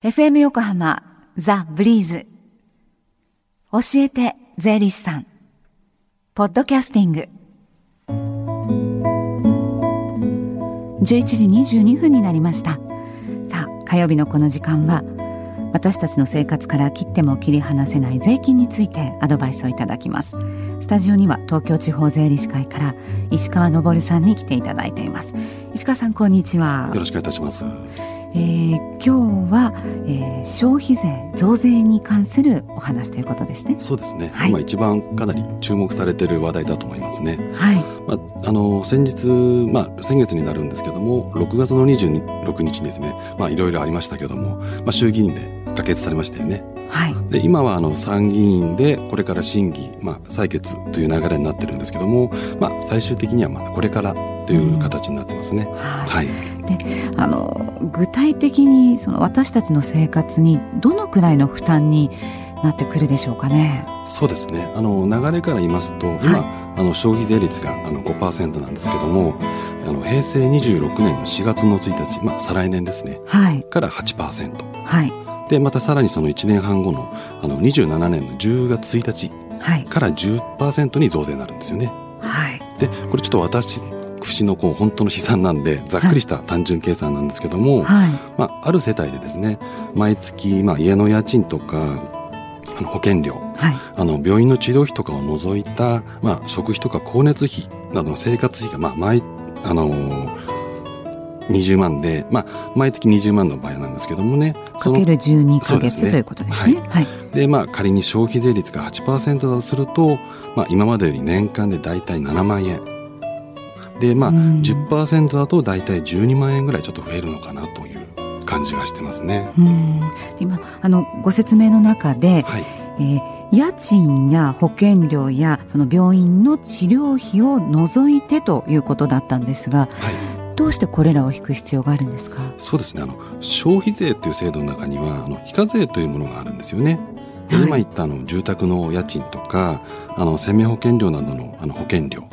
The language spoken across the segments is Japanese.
FM 横浜ザ・ブリーズ。教えて税理士さん。ポッドキャスティング。11時22分になりました。さあ火曜日のこの時間は私たちの生活から切っても切り離せない税金についてアドバイスをいただきます。スタジオには東京地方税理士会から石川昇さんに来ていただいています。石川さんこんにちは。よろしくお願いいたします。えー、今日は、えー、消費税増税に関するお話ということですね。そうですね。はい、今一番かなり注目されている話題だと思いますね。はい。まああの先日まあ先月になるんですけども、6月の26日ですね。まあいろいろありましたけども、まあ衆議院で可決されましたよね。はい。で今はあの参議院でこれから審議まあ採決という流れになってるんですけども、まあ最終的にはまあこれからという形になってますね。うん、はい。であの具体的にその私たちの生活にどのくらいの負担になってくるでしょうかね？そうですね。あの流れから言いますと、今、はい、あの消費税率があの5%なんですけども、あの平成26年の4月の1日、まあ再来年ですね。はい。から8%。はい。でまたさらにその1年半後のあの27年の10月1日から10%に増税になるんですよね。はい。でこれちょっと私節のこう本当の試算なんでざっくりした単純計算なんですけども、はい、まあ、ある世帯でですね毎月、まあ、家の家賃とかあの保険料、はい、あの病院の治療費とかを除いた、まあ、食費とか光熱費などの生活費が、まあ毎あのー20万で、まあ、毎月20万の場合なんですけどもねかける12か月、ね、ということですね。はい、でまあ、仮に消費税率が8%だとすると、まあ、今までより年間で大体7万円でまあ、うん、10%だと大体12万円ぐらいちょっと増えるのかなという感じがしてますね。うん、今あのご説明の中で、はい。えー家賃や保険料やその病院の治療費を除いてということだったんですが、はい、どうしてこれらを引く必要があるんですか？そうですね。あの消費税という制度の中にはあの非課税というものがあるんですよね。はい、今言ったあの住宅の家賃とかあの生命保険料などのあの保険料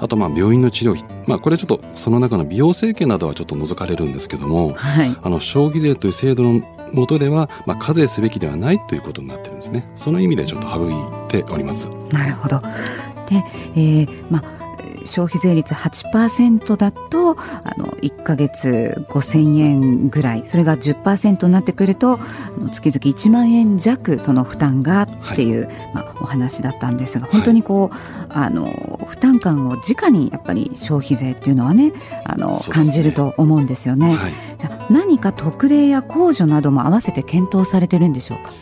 あとまあ病院の治療費、まあ、これちょっとその中の美容整形などはちょっと除かれるんですけども、はい、あの消費税という制度の下では、まあ、課税すべきではないということになってるんですね。その意味でちょっと省いております。なるほど。で、えー、まあ消費税率8%だとあの1か月5000円ぐらい。それが10%になってくると月々1万円弱その負担がっていう、はい、まあ、お話だったんですが本当にこう、はい、あの負担感を直にやっぱり消費税っていうのはねあの、ね、感じると思うんですよね。はい、じゃ何か特例や控除なども合わせて検討されてるんでしょうか？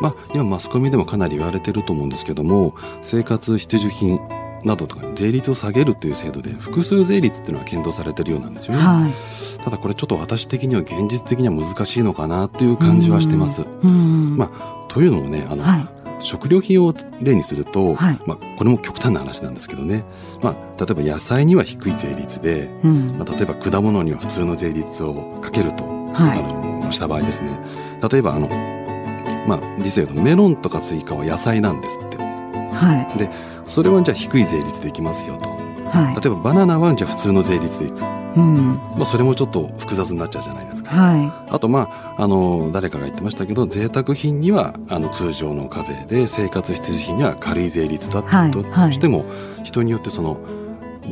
まあ、今マスコミでもかなり言われてると思うんですけども生活必需品などとか税率を下げるという制度で複数税率っていうのは検討されてるようなんですよね、はい、ただこれちょっと私的には現実的には難しいのかなという感じはしてます。まあ、というのもねあの、はい、食料品を例にすると、はい、まあ、これも極端な話なんですけどね、まあ、例えば野菜には低い税率で、うん、まあ、例えば果物には普通の税率をかけると、あのした場合ですね。例えばあの、まあ、実際メロンとかスイカは野菜なんです。はい、でそれはじゃあ低い税率でいきますよと、はい、例えばバナナはじゃあ普通の税率でいく、うん。まあ、それもちょっと複雑になっちゃうじゃないですか、はい、あとまああの誰かが言ってましたけど贅沢品にはあの通常の課税で生活必需品には軽い税率だとしても、人によってその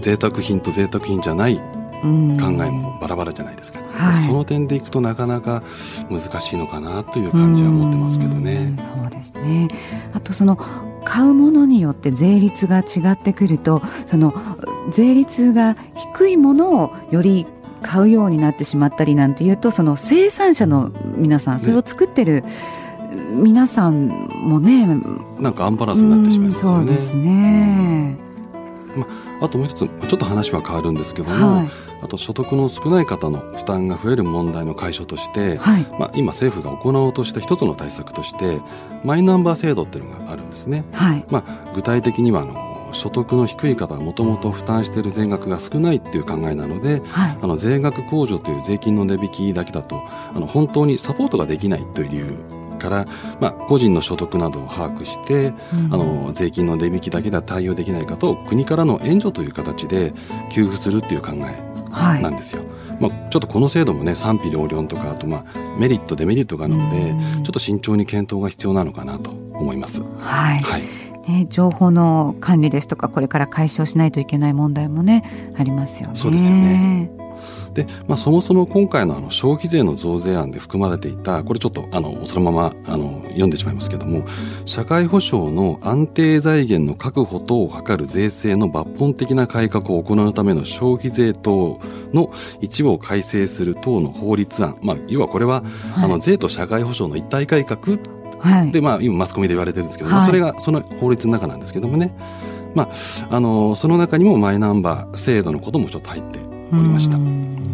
贅沢品と贅沢品じゃない考えもバラバラじゃないですか、はい、その点でいくとなかなか難しいのかなという感じは持ってますけどね。そうですね。あとその買うものによって税率が違ってくるとその税率が低いものをより買うようになってしまったりなんていうとその生産者の皆さんそれを作ってる、皆さんもねなんかアンバランスになってしまいますよね。そうですね、まあ、あともう一つちょっと話は変わるんですけども、はい、あと所得の少ない方の負担が増える問題の解消として、はい、まあ、今政府が行おうとした一つの対策としてマイナンバー制度っていうのがあるんですね。はい、まあ、具体的にはあの所得の低い方はもともと負担している税額が少ないっていう考えなので、はい、あの税額控除という税金の値引きだけだとあの本当にサポートができないという理由から、まあ、個人の所得などを把握して、うん、あの税金の値引きだけでは対応できないかと国からの援助という形で給付するっていう考えなんですよ。はいまあ、ちょっとこの制度もね賛否両論とかあとまあメリットデメリットがあるのでちょっと慎重に検討が必要なのかなと思います。はい、はいね、情報の管理ですとかこれから解消しないといけない問題もねありますよね。そうですよねで、まあ、そもそも今回のあの消費税の増税案で含まれていたこれちょっとあのそのままあの読んでしまいますけども社会保障の安定財源の確保等を図る税制の抜本的な改革を行うための消費税等の一部を改正する等の法律案、まあ、要はこれは、はい、あの税と社会保障の一体改革はい、でまあ今マスコミで言われてるんですけど、はい、それがその法律の中なんですけどもね、まあ、あのその中にもマイナンバー制度のこともちょっと入っておりました。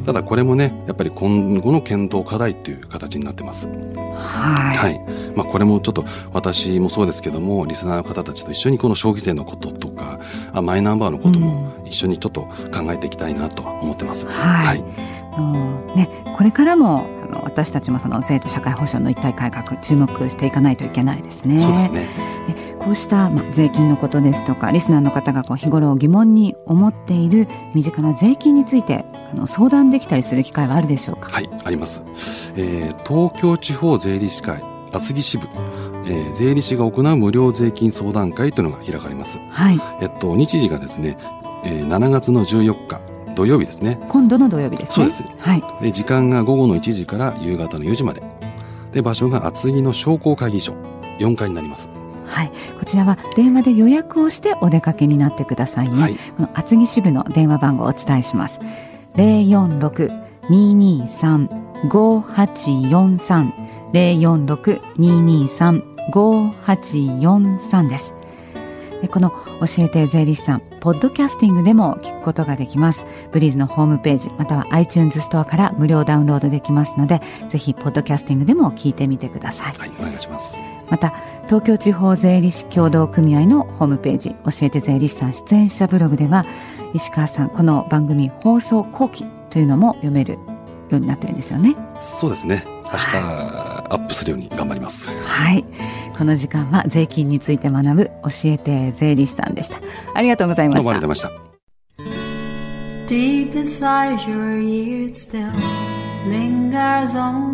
ただこれもねやっぱり今後の検討課題っていう形になってます。はい、はい、まあ、これもちょっと私もそうですけどもリスナーの方たちと一緒にこの消費税のこととかあマイナンバーのことも一緒にちょっと考えていきたいなと思ってます。はい、はい、ね、これからもあの私たちもその税と社会保障の一体改革注目していかないといけないですね。そうですねでこうした、まあ、税金のことですとかリスナーの方がこう日頃疑問に思っている身近な税金についてあの相談できたりする機会はあるでしょうか？はいあります、えー、東京地方税理士会厚木支部、えー、税理士が行う無料税金相談会というのが開かれます、はい。えっと、日時がですね、えー、7月の14日土曜日ですね。今度の土曜日ですね。そうです、はい、で時間が午後の1時から夕方の4時まで。で場所が厚木の商工会議所。4階になりますはい、こちらは電話で予約をしてお出かけになってくださいね、はい、この厚木支部の電話番号をお伝えします。046-223-5843 046-223-5843です。でこの教えて税理士さんポッドキャスティングでも聞くことができます。ブリーズのホームページまたは iTunes ストアから無料ダウンロードできますのでぜひポッドキャスティングでも聞いてみてください。はいお願いします。また東京地方税理士協同組合のホームページ教えて税理士さん出演者ブログでは石川さんこの番組放送後期というのも読めるようになってるんですよね。そうですね。明日、はい、アップするように頑張ります。はい。この時間は税金について学ぶ教えて税理士さんでした。ありがとうございました。どうもありがとうございました。Deep inside your ears still lingers on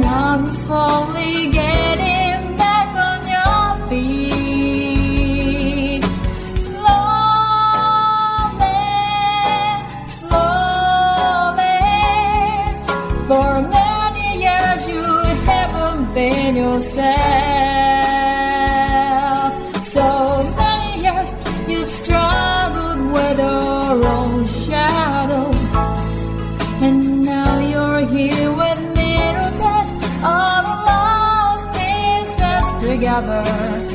Now you're slowly getting back on your feet. Slowly, slowly. For many years you haven't been yourself. So many years you've struggled with your own shadow. another.